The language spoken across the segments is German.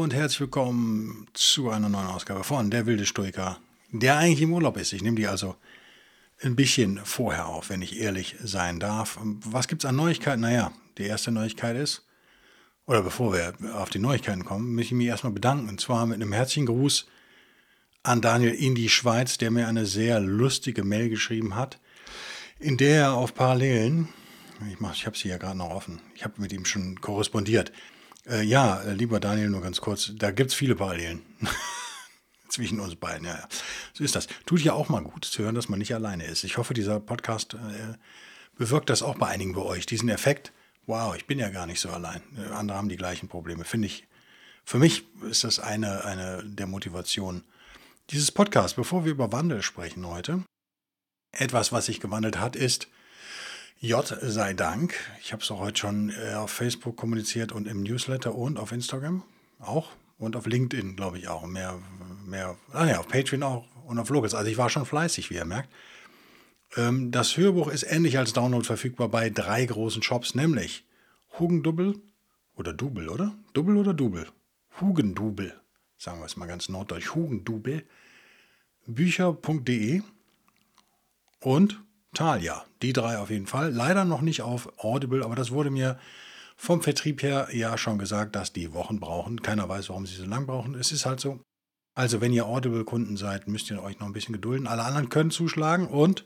Und herzlich willkommen zu einer neuen Ausgabe von Der wilde Stoiker, der eigentlich im Urlaub ist. Ich nehme die also ein bisschen vorher auf, wenn ich ehrlich sein darf. Was gibt es an Neuigkeiten? Naja, die erste Neuigkeit ist, oder bevor wir auf die Neuigkeiten kommen, möchte ich mich erstmal bedanken. Und zwar mit einem herzlichen Gruß an Daniel in die Schweiz, der mir eine sehr lustige Mail geschrieben hat, in der er auf Parallelen, ich, ich habe sie ja gerade noch offen, ich habe mit ihm schon korrespondiert, äh, ja, äh, lieber Daniel, nur ganz kurz, da gibt es viele Parallelen. Zwischen uns beiden, ja, ja. So ist das. Tut ja auch mal gut zu hören, dass man nicht alleine ist. Ich hoffe, dieser Podcast äh, bewirkt das auch bei einigen bei euch. Diesen Effekt, wow, ich bin ja gar nicht so allein. Äh, andere haben die gleichen Probleme. Finde ich, für mich ist das eine, eine der Motivationen dieses Podcast. Bevor wir über Wandel sprechen heute, etwas, was sich gewandelt hat, ist, J sei Dank. Ich habe es auch heute schon äh, auf Facebook kommuniziert und im Newsletter und auf Instagram auch und auf LinkedIn, glaube ich, auch. Mehr, mehr, ah ja, auf Patreon auch und auf Logos. Also ich war schon fleißig, wie ihr merkt. Ähm, das Hörbuch ist endlich als Download verfügbar bei drei großen Shops, nämlich Hugendubel oder Dubel, oder? Dubel oder Dubel? Hugendubel, sagen wir es mal ganz norddeutsch. Hugendubel. Bücher.de und Talia. Die drei auf jeden Fall. Leider noch nicht auf Audible, aber das wurde mir vom Vertrieb her ja schon gesagt, dass die Wochen brauchen. Keiner weiß, warum sie so lang brauchen. Es ist halt so. Also, wenn ihr Audible-Kunden seid, müsst ihr euch noch ein bisschen gedulden. Alle anderen können zuschlagen und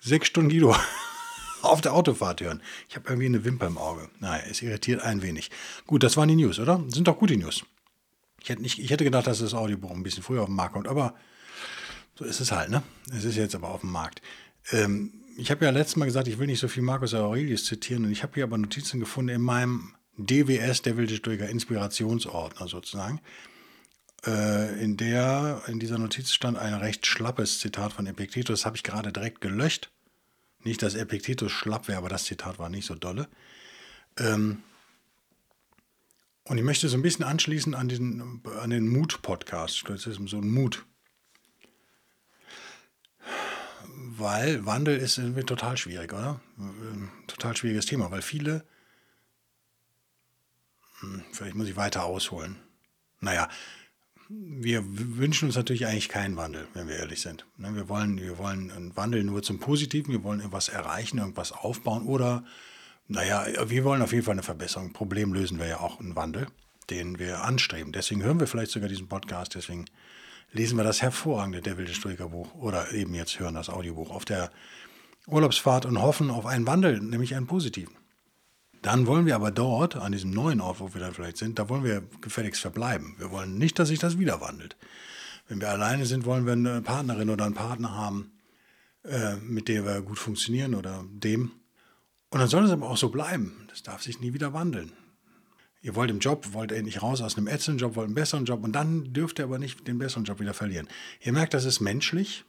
sechs Stunden Guido auf der Autofahrt hören. Ich habe irgendwie eine Wimper im Auge. Naja, es irritiert ein wenig. Gut, das waren die News, oder? Sind doch gute News. Ich hätte, nicht, ich hätte gedacht, dass das Audiobuch ein bisschen früher auf den Markt kommt, aber so ist es halt, ne? Es ist jetzt aber auf dem Markt. Ähm, ich habe ja letztes Mal gesagt, ich will nicht so viel Marcus Aurelius zitieren und ich habe hier aber Notizen gefunden in meinem DWS, der wilde Stoiker Inspirationsordner sozusagen, äh, in der in dieser Notiz stand ein recht schlappes Zitat von Epiktetus. Das habe ich gerade direkt gelöscht. Nicht, dass Epiktetus schlapp wäre, aber das Zitat war nicht so dolle. Ähm, und ich möchte so ein bisschen anschließen an den, an den Mut-Podcast. Das ist so ein Mut. Weil Wandel ist irgendwie total schwierig, oder? Total schwieriges Thema, weil viele, hm, vielleicht muss ich weiter ausholen. Naja, wir wünschen uns natürlich eigentlich keinen Wandel, wenn wir ehrlich sind. Ne, wir wollen, wir wollen einen Wandel nur zum Positiven, wir wollen irgendwas erreichen, irgendwas aufbauen oder, naja, wir wollen auf jeden Fall eine Verbesserung. Problem lösen wir ja auch einen Wandel, den wir anstreben. Deswegen hören wir vielleicht sogar diesen Podcast, deswegen lesen wir das hervorragende Der wilde Stoiker-Buch oder eben jetzt hören das Audiobuch auf der Urlaubsfahrt und hoffen auf einen Wandel, nämlich einen positiven. Dann wollen wir aber dort, an diesem neuen Ort, wo wir dann vielleicht sind, da wollen wir gefälligst verbleiben. Wir wollen nicht, dass sich das wieder wandelt. Wenn wir alleine sind, wollen wir eine Partnerin oder einen Partner haben, äh, mit dem wir gut funktionieren oder dem. Und dann soll es aber auch so bleiben. Das darf sich nie wieder wandeln. Ihr wollt im Job, wollt endlich raus aus einem ätzenden Job, wollt einen besseren Job und dann dürft ihr aber nicht den besseren Job wieder verlieren. Ihr merkt, das ist menschlich.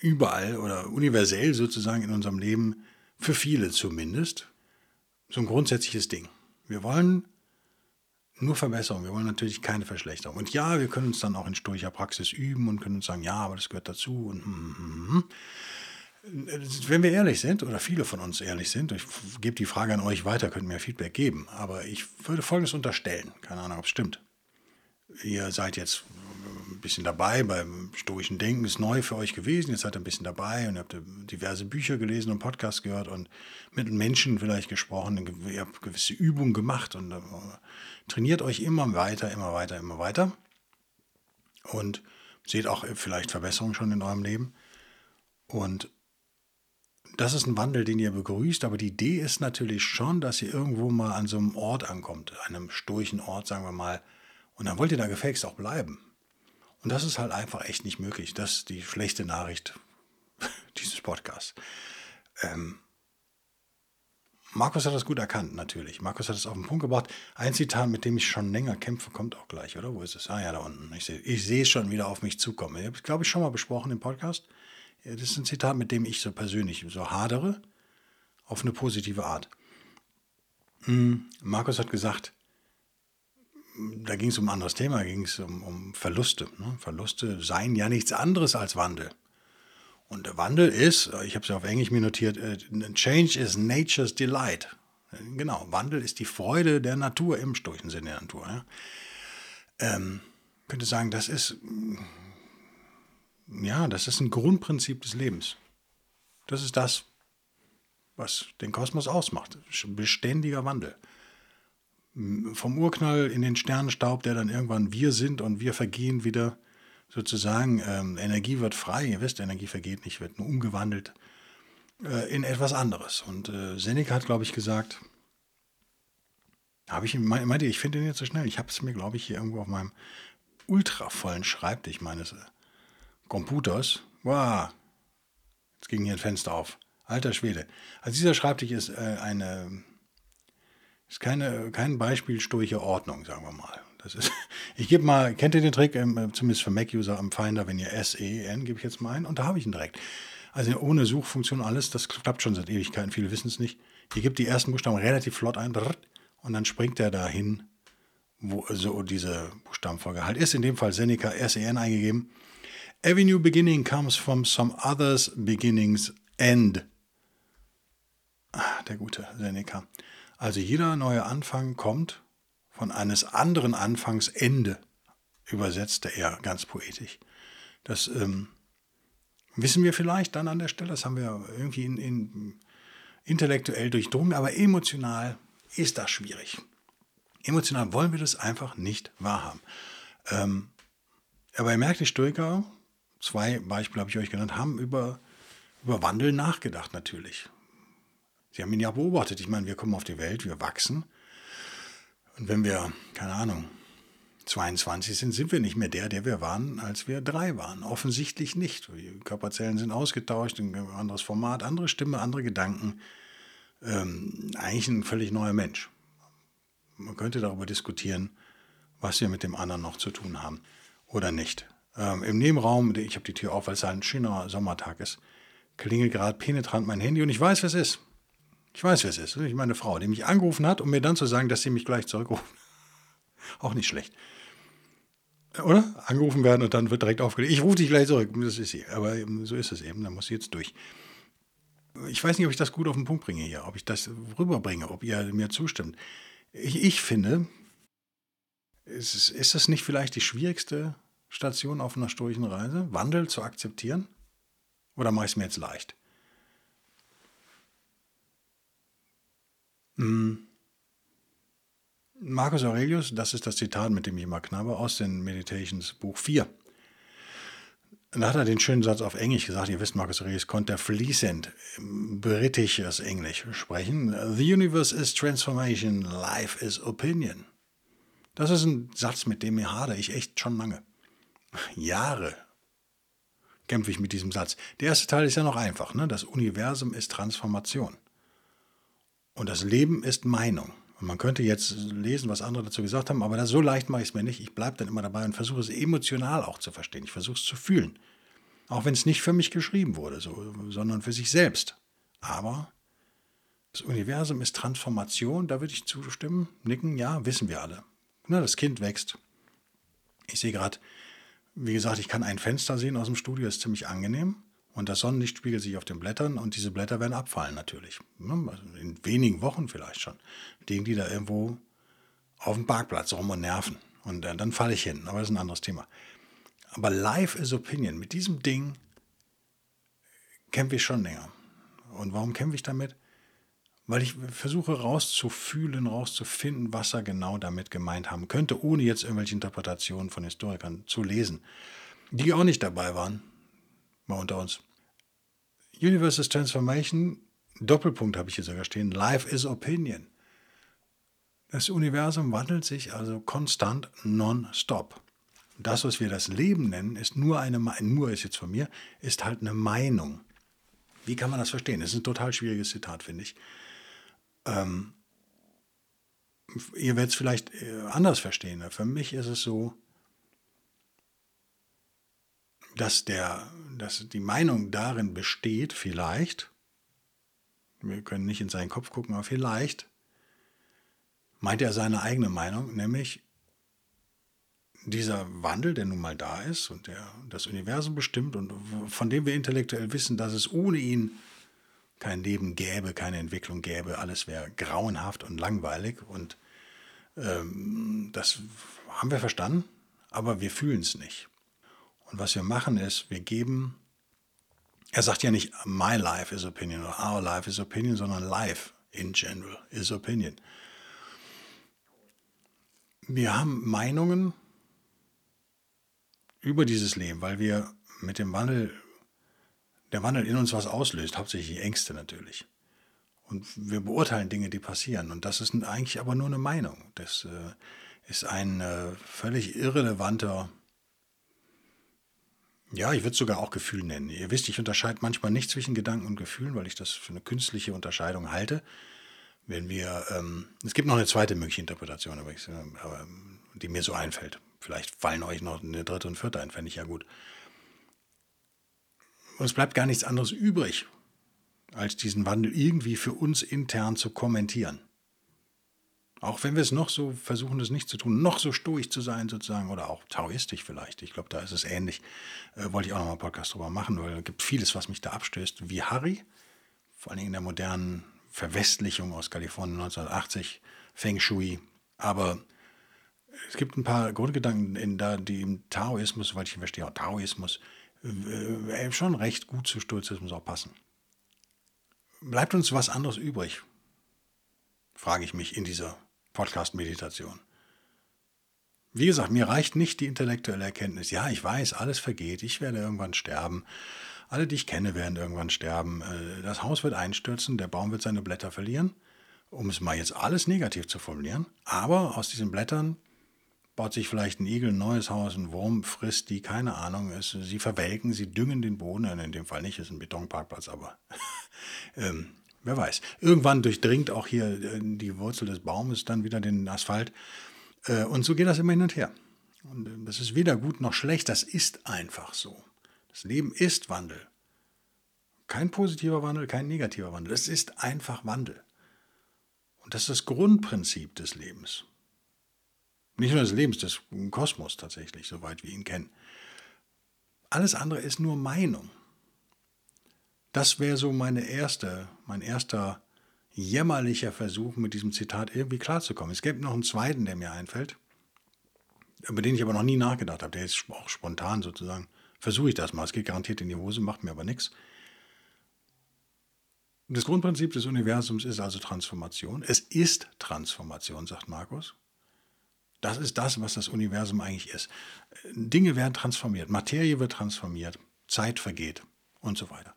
Überall oder universell sozusagen in unserem Leben, für viele zumindest, so ein grundsätzliches Ding. Wir wollen nur Verbesserung, wir wollen natürlich keine Verschlechterung. Und ja, wir können uns dann auch in stoischer Praxis üben und können uns sagen, ja, aber das gehört dazu und hm, hm, hm. Wenn wir ehrlich sind, oder viele von uns ehrlich sind, ich gebe die Frage an euch weiter, könnt mir Feedback geben, aber ich würde Folgendes unterstellen, keine Ahnung, ob es stimmt. Ihr seid jetzt ein bisschen dabei beim stoischen Denken, ist neu für euch gewesen, jetzt seid ihr ein bisschen dabei und habt diverse Bücher gelesen und Podcasts gehört und mit Menschen vielleicht gesprochen, ihr habt gewisse Übungen gemacht und äh, trainiert euch immer weiter, immer weiter, immer weiter und seht auch vielleicht Verbesserungen schon in eurem Leben. Und das ist ein Wandel, den ihr begrüßt, aber die Idee ist natürlich schon, dass ihr irgendwo mal an so einem Ort ankommt, einem sturchen Ort, sagen wir mal, und dann wollt ihr da gefälligst auch bleiben. Und das ist halt einfach echt nicht möglich. Das ist die schlechte Nachricht dieses Podcasts. Ähm, Markus hat das gut erkannt, natürlich. Markus hat es auf den Punkt gebracht. Ein Zitat, mit dem ich schon länger kämpfe, kommt auch gleich, oder? Wo ist es? Ah ja, da unten. Ich sehe ich sehe es schon wieder auf mich zukommen. Ich habe es, glaube ich, schon mal besprochen im Podcast. Das ist ein Zitat, mit dem ich so persönlich so hadere, auf eine positive Art. Hm, Markus hat gesagt, da ging es um ein anderes Thema, ging es um, um Verluste. Ne? Verluste seien ja nichts anderes als Wandel. Und der Wandel ist, ich habe es ja auf Englisch mir notiert, äh, Change is nature's delight. Genau, Wandel ist die Freude der Natur im sturchen Sinne der Natur. Ja? Ähm, könnte sagen, das ist, ja, das ist ein Grundprinzip des Lebens. Das ist das, was den Kosmos ausmacht. Beständiger Wandel. Vom Urknall in den Sternenstaub, der dann irgendwann wir sind und wir vergehen wieder sozusagen. Ähm, Energie wird frei, ihr wisst, Energie vergeht nicht, wird nur umgewandelt äh, in etwas anderes. Und äh, Seneca hat, glaube ich, gesagt, habe ich meinte, ich finde den jetzt so schnell. Ich habe es mir, glaube ich, hier irgendwo auf meinem ultravollen Schreibtisch meines äh, Computers. Wow, jetzt ging hier ein Fenster auf. Alter Schwede. Also dieser Schreibtisch ist äh, eine ist keine, kein Beispiel sturche Ordnung, sagen wir mal. Das ist, ich gebe mal, kennt ihr den Trick, ähm, zumindest für Mac-User am Finder, wenn ihr S-E-N, gebe ich jetzt mal ein und da habe ich ihn direkt. Also ohne Suchfunktion alles, das klappt schon seit Ewigkeiten, viele wissen es nicht. Ihr gebt die ersten Buchstaben relativ flott ein und dann springt er dahin, wo so diese Buchstabenfolge halt ist. In dem Fall Seneca S-E-N eingegeben. Every new beginning comes from some other's beginning's end. Ah, der gute Seneca. Also jeder neue Anfang kommt von eines anderen Anfangs Ende, übersetzte er ganz poetisch. Das ähm, wissen wir vielleicht dann an der Stelle, das haben wir irgendwie in, in intellektuell durchdrungen, aber emotional ist das schwierig. Emotional wollen wir das einfach nicht wahrhaben. Ähm, aber ihr merkt, die Stoiker, zwei Beispiele habe ich euch genannt, haben über, über Wandel nachgedacht natürlich. Sie haben ihn ja beobachtet. Ich meine, wir kommen auf die Welt, wir wachsen. Und wenn wir, keine Ahnung, 22 sind, sind wir nicht mehr der, der wir waren, als wir drei waren. Offensichtlich nicht. Die Körperzellen sind ausgetauscht, ein anderes Format, andere Stimme, andere Gedanken. Ähm, eigentlich ein völlig neuer Mensch. Man könnte darüber diskutieren, was wir mit dem anderen noch zu tun haben oder nicht. Ähm, Im Nebenraum, ich habe die Tür auf, weil es ein schöner Sommertag ist, klingelt gerade penetrant mein Handy und ich weiß, was es ist. Ich weiß, wer es ist. Ich meine Frau, die mich angerufen hat, um mir dann zu sagen, dass sie mich gleich zurückruft. Auch nicht schlecht. Oder? Angerufen werden und dann wird direkt aufgelegt. Ich rufe dich gleich zurück. Das ist sie. Aber so ist es eben. Da muss sie jetzt durch. Ich weiß nicht, ob ich das gut auf den Punkt bringe hier, ob ich das rüberbringe, ob ihr mir zustimmt. Ich, ich finde, ist, ist das nicht vielleicht die schwierigste Station auf einer stoischen Reise? Wandel zu akzeptieren? Oder mache ich es mir jetzt leicht? Hm. Marcus Aurelius, das ist das Zitat, mit dem ich immer knabber, aus den Meditations Buch 4. Da hat er den schönen Satz auf Englisch gesagt. Ihr wisst, Marcus Aurelius konnte fließend britisches Englisch sprechen. The universe is transformation, life is opinion. Das ist ein Satz, mit dem mir hadere ich echt schon lange. Jahre kämpfe ich mit diesem Satz. Der erste Teil ist ja noch einfach. Ne? Das Universum ist Transformation. Und das Leben ist Meinung. Und man könnte jetzt lesen, was andere dazu gesagt haben, aber das, so leicht mache ich es mir nicht. Ich bleibe dann immer dabei und versuche es emotional auch zu verstehen. Ich versuche es zu fühlen. Auch wenn es nicht für mich geschrieben wurde, so, sondern für sich selbst. Aber das Universum ist Transformation, da würde ich zustimmen, nicken, ja, wissen wir alle. Na, das Kind wächst. Ich sehe gerade, wie gesagt, ich kann ein Fenster sehen aus dem Studio, ist ziemlich angenehm. Und das Sonnenlicht spiegelt sich auf den Blättern und diese Blätter werden abfallen natürlich. Also in wenigen Wochen vielleicht schon. Liegen die da irgendwo auf dem Parkplatz rum und nerven. Und dann, dann falle ich hin. Aber das ist ein anderes Thema. Aber Life is Opinion. Mit diesem Ding kämpfe ich schon länger. Und warum kämpfe ich damit? Weil ich versuche rauszufühlen, rauszufinden, was er genau damit gemeint haben könnte, ohne jetzt irgendwelche Interpretationen von Historikern zu lesen, die auch nicht dabei waren, mal unter uns. Universe is Transformation, Doppelpunkt habe ich hier sogar stehen, Life is Opinion. Das Universum wandelt sich also konstant non-stop. Das, was wir das Leben nennen, ist nur eine, nur ist jetzt von mir, ist halt eine Meinung. Wie kann man das verstehen? Das ist ein total schwieriges Zitat, finde ich. Ähm, ihr werdet es vielleicht äh, anders verstehen. Für mich ist es so, dass, der, dass die Meinung darin besteht, vielleicht, wir können nicht in seinen Kopf gucken, aber vielleicht meint er seine eigene Meinung, nämlich dieser Wandel, der nun mal da ist und der das Universum bestimmt und von dem wir intellektuell wissen, dass es ohne ihn kein Leben gäbe, keine Entwicklung gäbe, alles wäre grauenhaft und langweilig und ähm, das haben wir verstanden, aber wir fühlen es nicht. Und was wir machen ist, wir geben, er sagt ja nicht, my life is opinion oder our life is opinion, sondern life in general is opinion. Wir haben Meinungen über dieses Leben, weil wir mit dem Wandel, der Wandel in uns was auslöst, hauptsächlich Ängste natürlich. Und wir beurteilen Dinge, die passieren. Und das ist eigentlich aber nur eine Meinung. Das äh, ist ein äh, völlig irrelevanter, ja, ich würde es sogar auch Gefühl nennen. Ihr wisst, ich unterscheide manchmal nicht zwischen Gedanken und Gefühlen, weil ich das für eine künstliche Unterscheidung halte. Wenn wir, ähm, es gibt noch eine zweite mögliche Interpretation, aber ich, aber, die mir so einfällt. Vielleicht fallen euch noch eine dritte und vierte ein, fände ich ja gut. Und es bleibt gar nichts anderes übrig, als diesen Wandel irgendwie für uns intern zu kommentieren. Auch wenn wir es noch so versuchen, das nicht zu tun, noch so stoisch zu sein sozusagen oder auch taoistisch vielleicht. Ich glaube, da ist es ähnlich. Äh, wollte ich auch noch mal einen Podcast drüber machen, weil es gibt vieles, was mich da abstößt, wie Harry, vor allen Dingen in der modernen Verwestlichung aus Kalifornien 1980, Feng Shui. Aber es gibt ein paar Grundgedanken, in da, die im Taoismus, soweit ich verstehe, auch Taoismus, schon recht gut zu Stoizismus auch passen. Bleibt uns was anderes übrig? Frage ich mich in dieser Podcast-Meditation. Wie gesagt, mir reicht nicht die intellektuelle Erkenntnis. Ja, ich weiß, alles vergeht, ich werde irgendwann sterben. Alle, die ich kenne, werden irgendwann sterben. Äh, das Haus wird einstürzen, der Baum wird seine Blätter verlieren, um es mal jetzt alles negativ zu formulieren. Aber aus diesen Blättern baut sich vielleicht ein Igel ein neues Haus, ein Wurm frisst die, keine Ahnung. Es, sie verwelken, sie düngen den Boden. In dem Fall nicht, ist ein Betonparkplatz, aber ähm, wer weiß. Irgendwann durchdringt auch hier äh, die Wurzel des Baumes dann wieder den Asphalt. Äh, und so geht das immer hin und her. Und äh, das ist weder gut noch schlecht, das ist einfach so. Das Leben ist Wandel. Kein positiver Wandel, kein negativer Wandel. Es ist einfach Wandel. Und das ist das Grundprinzip des Lebens. Nicht nur des Lebens, des Kosmos tatsächlich, soweit wir ihn kennen. Alles andere ist nur Meinung. Das wäre so meine erste, mein erster jämmerlicher Versuch, mit diesem Zitat irgendwie klarzukommen. Es gibt noch einen zweiten, der mir einfällt, über den ich aber noch nie nachgedacht habe. Der ist auch spontan sozusagen. Versuche ich das mal. Es geht garantiert in die Hose, macht mir aber nichts. Das Grundprinzip des Universums ist also Transformation. Es ist Transformation, sagt Markus. Das ist das, was das Universum eigentlich ist. Dinge werden transformiert, Materie wird transformiert, Zeit vergeht und so weiter.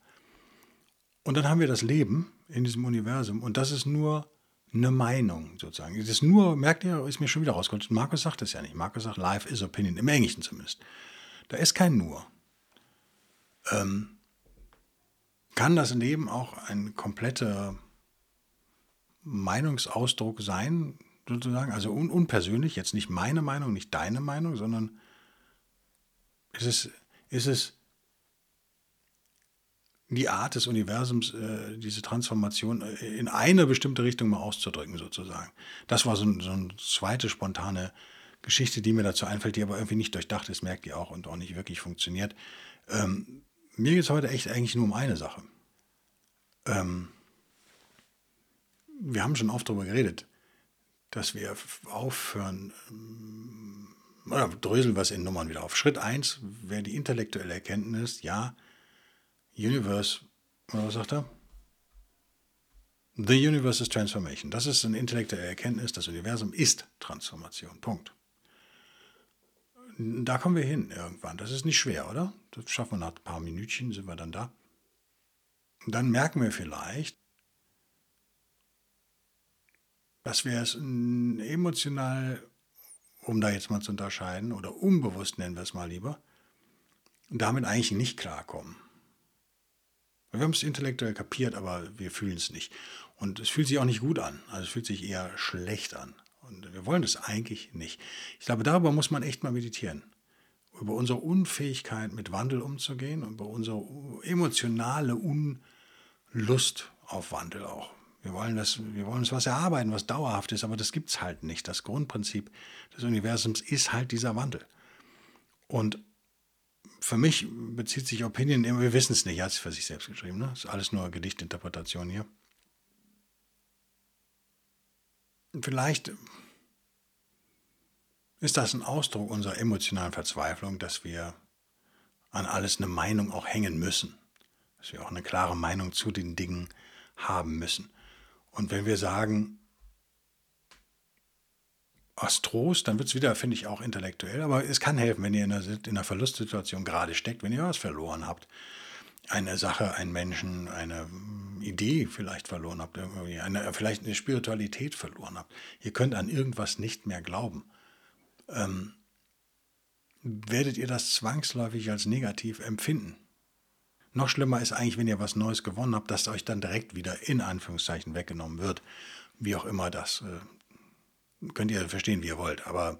Und dann haben wir das Leben in diesem Universum und das ist nur eine Meinung sozusagen. Das ist nur, merkt ihr, ist mir schon wieder rausgekommen. Markus sagt das ja nicht. Markus sagt, Life is Opinion, im Englischen zumindest. Da ist kein Nur. Ähm, kann das Leben auch ein kompletter Meinungsausdruck sein? Sozusagen, also un unpersönlich, jetzt nicht meine Meinung, nicht deine Meinung, sondern ist es, ist es die Art des Universums, äh, diese Transformation äh, in eine bestimmte Richtung mal auszudrücken, sozusagen. Das war so, so eine zweite spontane Geschichte, die mir dazu einfällt, die aber irgendwie nicht durchdacht ist, merkt ihr auch, und auch nicht wirklich funktioniert. Ähm, mir geht es heute echt eigentlich nur um eine Sache. Ähm, wir haben schon oft darüber geredet dass wir aufhören, ähm, oder dröseln wir es in Nummern wieder auf. Schritt 1 wäre die intellektuelle Erkenntnis, ja, Universe, oder was sagt er? The Universe is Transformation. Das ist eine intellektuelle Erkenntnis, das Universum ist Transformation. Punkt. Da kommen wir hin irgendwann. Das ist nicht schwer, oder? Das schaffen wir nach ein paar Minütchen, sind wir dann da. Dann merken wir vielleicht, dass wir es emotional, um da jetzt mal zu unterscheiden, oder unbewusst nennen wir es mal lieber, damit eigentlich nicht klarkommen. Wir haben es intellektuell kapiert, aber wir fühlen es nicht. Und es fühlt sich auch nicht gut an. Also es fühlt sich eher schlecht an. Und wir wollen das eigentlich nicht. Ich glaube, darüber muss man echt mal meditieren. Über unsere Unfähigkeit, mit Wandel umzugehen, über unsere emotionale Unlust auf Wandel auch. Wir wollen, das, wir wollen uns was erarbeiten, was dauerhaft ist, aber das gibt es halt nicht. Das Grundprinzip des Universums ist halt dieser Wandel. Und für mich bezieht sich Opinion immer, wir wissen es nicht, er hat es für sich selbst geschrieben, ne? Das ist alles nur Gedichtinterpretation hier. Vielleicht ist das ein Ausdruck unserer emotionalen Verzweiflung, dass wir an alles eine Meinung auch hängen müssen. Dass wir auch eine klare Meinung zu den Dingen haben müssen. Und wenn wir sagen, aus Trost, dann wird es wieder, finde ich, auch intellektuell. Aber es kann helfen, wenn ihr in einer, in einer Verlustsituation gerade steckt, wenn ihr was verloren habt. Eine Sache, einen Menschen, eine hm, Idee vielleicht verloren habt, eine, vielleicht eine Spiritualität verloren habt. Ihr könnt an irgendwas nicht mehr glauben. Ähm, werdet ihr das zwangsläufig als negativ empfinden. Noch schlimmer ist eigentlich, wenn ihr was Neues gewonnen habt, dass euch dann direkt wieder in Anführungszeichen weggenommen wird. Wie auch immer das äh, könnt ihr verstehen, wie ihr wollt, aber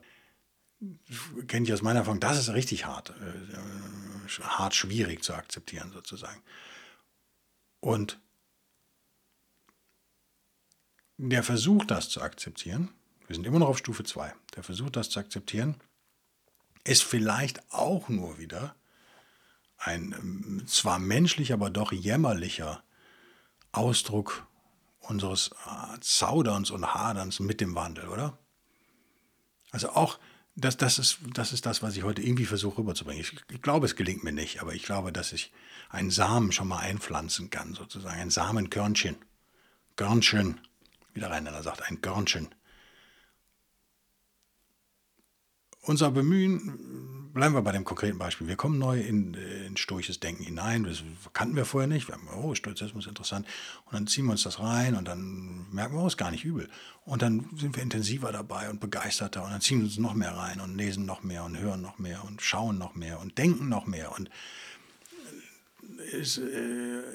kenne ich aus meiner Erfahrung, das ist richtig hart, äh, hart schwierig zu akzeptieren sozusagen. Und der Versuch, das zu akzeptieren, wir sind immer noch auf Stufe 2, der Versuch, das zu akzeptieren, ist vielleicht auch nur wieder ein ähm, zwar menschlich, aber doch jämmerlicher Ausdruck unseres äh, Zauderns und Haderns mit dem Wandel, oder? Also auch, das, das, ist, das ist das, was ich heute irgendwie versuche rüberzubringen. Ich, ich glaube, es gelingt mir nicht, aber ich glaube, dass ich einen Samen schon mal einpflanzen kann, sozusagen. Ein Samenkörnchen. Körnchen, wie der Rheinländer sagt, ein Körnchen. Unser Bemühen bleiben wir bei dem konkreten Beispiel. Wir kommen neu in, äh, in stoisches Denken hinein. Das kannten wir vorher nicht. Wir haben, oh, Stoizismus interessant. Und dann ziehen wir uns das rein und dann merken wir, oh, ist gar nicht übel. Und dann sind wir intensiver dabei und begeisterter und dann ziehen wir uns noch mehr rein und lesen noch mehr und hören noch mehr und schauen noch mehr und denken noch mehr. Und es, äh,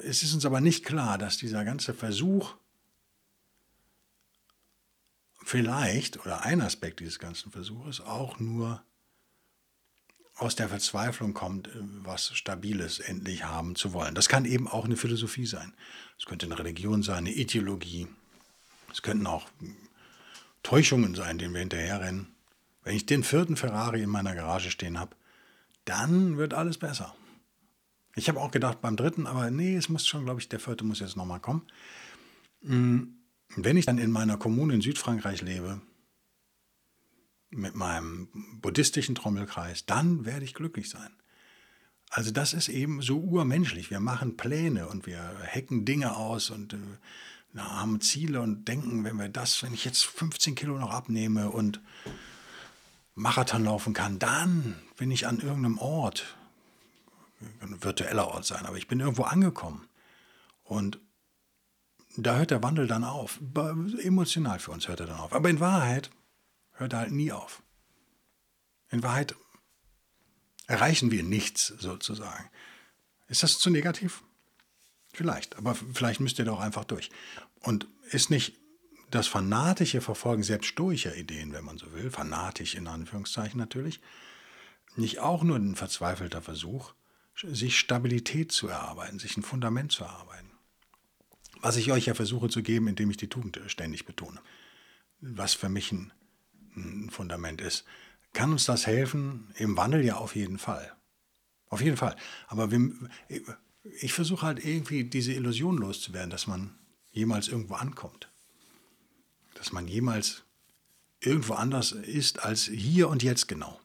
es ist uns aber nicht klar, dass dieser ganze Versuch, vielleicht, oder ein Aspekt dieses ganzen Versuches, auch nur aus der Verzweiflung kommt, äh, was Stabiles endlich haben zu wollen. Das kann eben auch eine Philosophie sein. Es könnte eine Religion sein, eine Ideologie. Es könnten auch hm, Täuschungen sein, denen wir hinterherrennen. Wenn ich den vierten Ferrari in meiner Garage stehen habe, dann wird alles besser. Ich habe auch gedacht beim dritten, aber nee, es muss schon, glaube ich, der vierte muss jetzt nochmal kommen. Hm, wenn ich dann in meiner Kommune in Südfrankreich lebe, mit meinem buddhistischen Trommelkreis, dann werde ich glücklich sein. Also das ist eben so urmenschlich. Wir machen Pläne und wir hacken Dinge aus und äh, haben Ziele und denken, wenn wir das, wenn ich jetzt 15 Kilo noch abnehme und Marathon laufen kann, dann bin ich an irgendeinem Ort, ein virtueller Ort sein, aber ich bin irgendwo angekommen. Und da hört der Wandel dann auf. Emotional für uns hört er dann auf. Aber in Wahrheit hört halt nie auf. In Wahrheit erreichen wir nichts sozusagen. Ist das zu negativ? Vielleicht, aber vielleicht müsst ihr doch einfach durch. Und ist nicht das fanatische Verfolgen selbst stoischer Ideen, wenn man so will, fanatisch in Anführungszeichen natürlich, nicht auch nur ein verzweifelter Versuch, sich Stabilität zu erarbeiten, sich ein Fundament zu erarbeiten. Was ich euch ja versuche zu geben, indem ich die Tugend ständig betone. Was für mich ein ein Fundament ist. Kann uns das helfen? Im Wandel ja auf jeden Fall. Auf jeden Fall. Aber wir, ich versuche halt irgendwie diese Illusion loszuwerden, dass man jemals irgendwo ankommt. Dass man jemals irgendwo anders ist als hier und jetzt genau.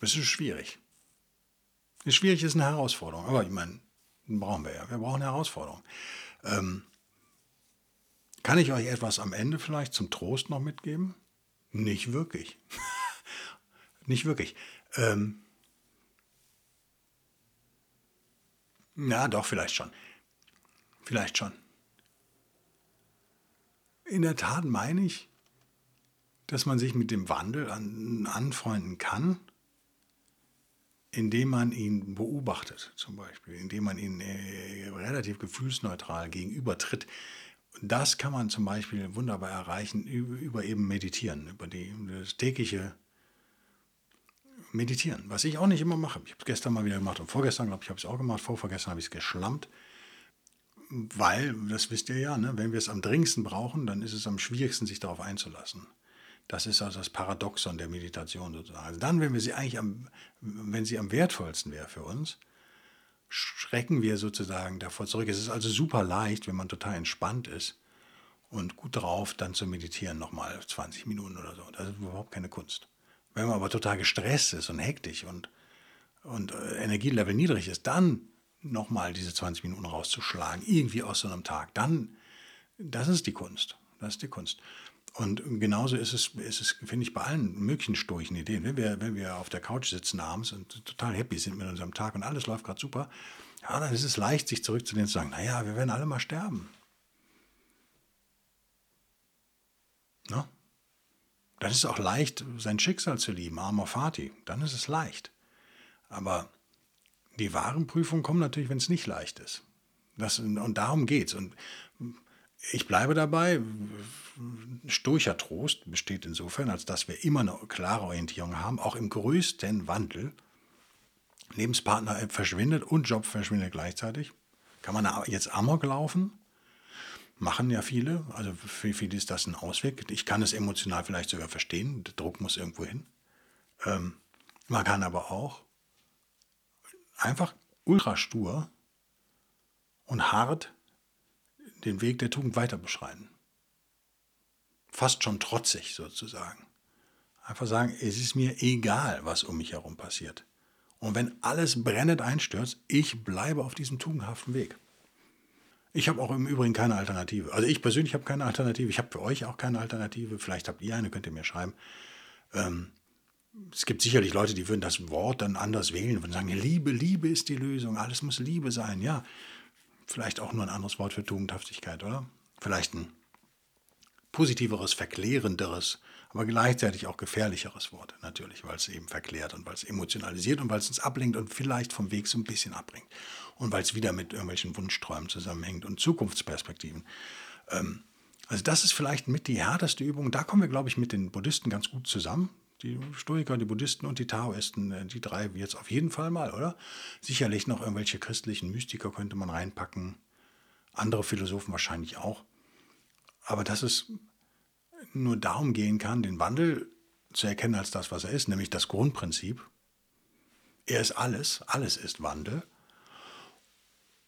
Das ist schwierig. Schwierig ist eine Herausforderung. Aber ich meine, brauchen wir ja. Wir brauchen eine Herausforderung. Ähm, kann ich euch etwas am Ende vielleicht zum Trost noch mitgeben? Nicht wirklich. Nicht wirklich. Ähm, ja, doch, vielleicht schon. Vielleicht schon. In der Tat meine ich, dass man sich mit dem Wandel an, anfreunden kann, indem man ihn beobachtet, zum Beispiel, indem man ihn äh, relativ gefühlsneutral gegenübertritt. Das kann man zum Beispiel wunderbar erreichen über, eben Meditieren, über die, das tägliche Meditieren, was ich auch nicht immer mache. Ich habe es gestern mal wieder gemacht und vorgestern, glaube ich, habe ich es auch gemacht. Vorvorgestern habe ich es geschlammt, weil, das wisst ihr ja, ne, wenn wir es am dringendsten brauchen, dann ist es am schwierigsten, sich darauf einzulassen. Das ist also das Paradoxon der Meditation sozusagen. Also dann, wenn wir sie eigentlich am, wenn sie am wertvollsten wäre für uns, schrecken wir sozusagen davor zurück. Es ist also super leicht, wenn man total entspannt ist und gut drauf, dann zu meditieren, nochmal 20 Minuten oder so. Das ist überhaupt keine Kunst. Wenn man aber total gestresst ist und hektisch und, und äh, Energielevel niedrig ist, dann nochmal diese 20 Minuten rauszuschlagen, irgendwie aus so einem Tag, dann, das ist die Kunst. Das ist die Kunst. Und genauso ist es, ist es finde ich, bei allen möglichen stoischen Ideen. Wenn wir, wenn wir auf der Couch sitzen abends und total happy sind mit unserem Tag und alles läuft gerade super, ja, dann ist es leicht, sich zurückzunehmen und zu sagen, naja, wir werden alle mal sterben. Na? Dann ist es auch leicht, sein Schicksal zu lieben, armer Vati. Dann ist es leicht. Aber die wahren Prüfungen kommen natürlich, wenn es nicht leicht ist. Das, und darum geht es. Und ich bleibe dabei, stoischer Trost besteht insofern, als dass wir immer eine klare Orientierung haben, auch im größten Wandel. Lebenspartner verschwindet und Job verschwindet gleichzeitig. Kann man jetzt Amok laufen? Machen ja viele. Also für viele ist das ein Ausweg. Ich kann es emotional vielleicht sogar verstehen. Der Druck muss irgendwo hin. Ähm, man kann aber auch einfach ultra stur und hart den Weg der Tugend weiter beschreiten. Fast schon trotzig sozusagen. Einfach sagen, es ist mir egal, was um mich herum passiert. Und wenn alles brennend einstürzt, ich bleibe auf diesem tugendhaften Weg. Ich habe auch im Übrigen keine Alternative. Also ich persönlich habe keine Alternative. Ich habe für euch auch keine Alternative. Vielleicht habt ihr eine, könnt ihr mir schreiben. Ähm, es gibt sicherlich Leute, die würden das Wort dann anders wählen und sagen, Liebe, Liebe ist die Lösung, alles muss Liebe sein. Ja, vielleicht auch nur ein anderes Wort für Tugendhaftigkeit, oder? Vielleicht ein positiveres, verklärenderes, aber gleichzeitig auch gefährlicheres Wort, natürlich, weil es eben verklärt und weil es emotionalisiert und weil es uns ablenkt und vielleicht vom Weg so ein bisschen abbringt. Und weil es wieder mit irgendwelchen Wunschträumen zusammenhängt und Zukunftsperspektiven. Ähm, also das ist vielleicht mit die härteste Übung. Da kommen wir, glaube ich, mit den Buddhisten ganz gut zusammen. Die Stoiker, die Buddhisten und die Taoisten, äh, die drei jetzt auf jeden Fall mal, oder? Sicherlich noch irgendwelche christlichen Mystiker könnte man reinpacken. Andere Philosophen wahrscheinlich auch. Aber dass es nur darum gehen kann, den Wandel zu erkennen als das, was er ist, nämlich das Grundprinzip. Er ist alles, alles ist Wandel.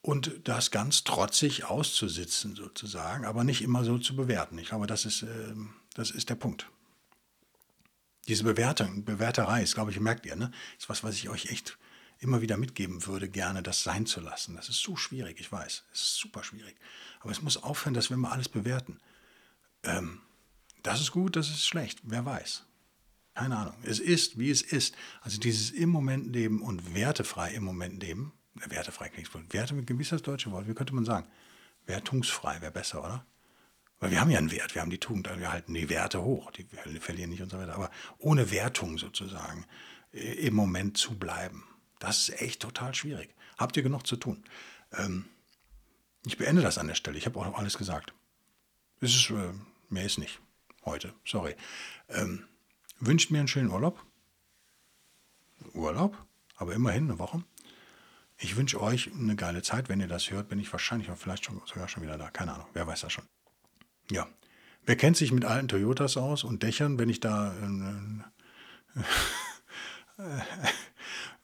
Und das ganz trotzig auszusitzen sozusagen, aber nicht immer so zu bewerten. Ich glaube, das ist, äh, das ist der Punkt. Diese Bewertung, Bewerterei ist, glaube ich, merkt ihr, ne? ist was, was ich euch echt immer wieder mitgeben würde, gerne das sein zu lassen. Das ist so schwierig, ich weiß. Es ist super schwierig. Aber es muss aufhören, dass wir mal alles bewerten. Ähm, das ist gut, das ist schlecht, wer weiß. Keine Ahnung. Es ist, wie es ist. Also dieses im Moment leben und wertefrei im Moment leben. Wertefrei klingt wohl. Werte, wie ist deutsche Wort? Wie könnte man sagen? Wertungsfrei wäre besser, oder? Weil wir haben ja einen Wert, wir haben die Tugend, wir halten die Werte hoch, die verlieren nicht und so weiter. Aber ohne Wertung sozusagen äh, im Moment zu bleiben, das ist echt total schwierig. Habt ihr genug zu tun? Ähm, ich beende das an der Stelle. Ich habe auch alles gesagt. Es ist, äh, mehr ist nicht heute, sorry. Ähm, wünscht mir einen schönen Urlaub. Urlaub, aber immerhin eine Woche. Ich wünsche euch eine geile Zeit. Wenn ihr das hört, bin ich wahrscheinlich auch vielleicht schon, sogar schon wieder da. Keine Ahnung, wer weiß das schon. Ja. Wer kennt sich mit alten Toyotas aus und Dächern, wenn ich da. Äh,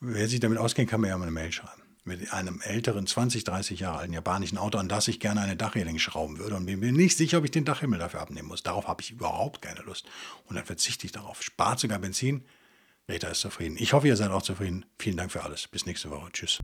wer sich damit auskennt, kann mir ja mal eine Mail schreiben. Mit einem älteren, 20, 30 Jahre alten japanischen Auto, an das ich gerne eine Dachreling schrauben würde und bin mir nicht sicher, ob ich den Dachhimmel dafür abnehmen muss. Darauf habe ich überhaupt keine Lust. Und dann verzichte ich darauf. Spart sogar Benzin. Rita ist zufrieden. Ich hoffe, ihr seid auch zufrieden. Vielen Dank für alles. Bis nächste Woche. Tschüss.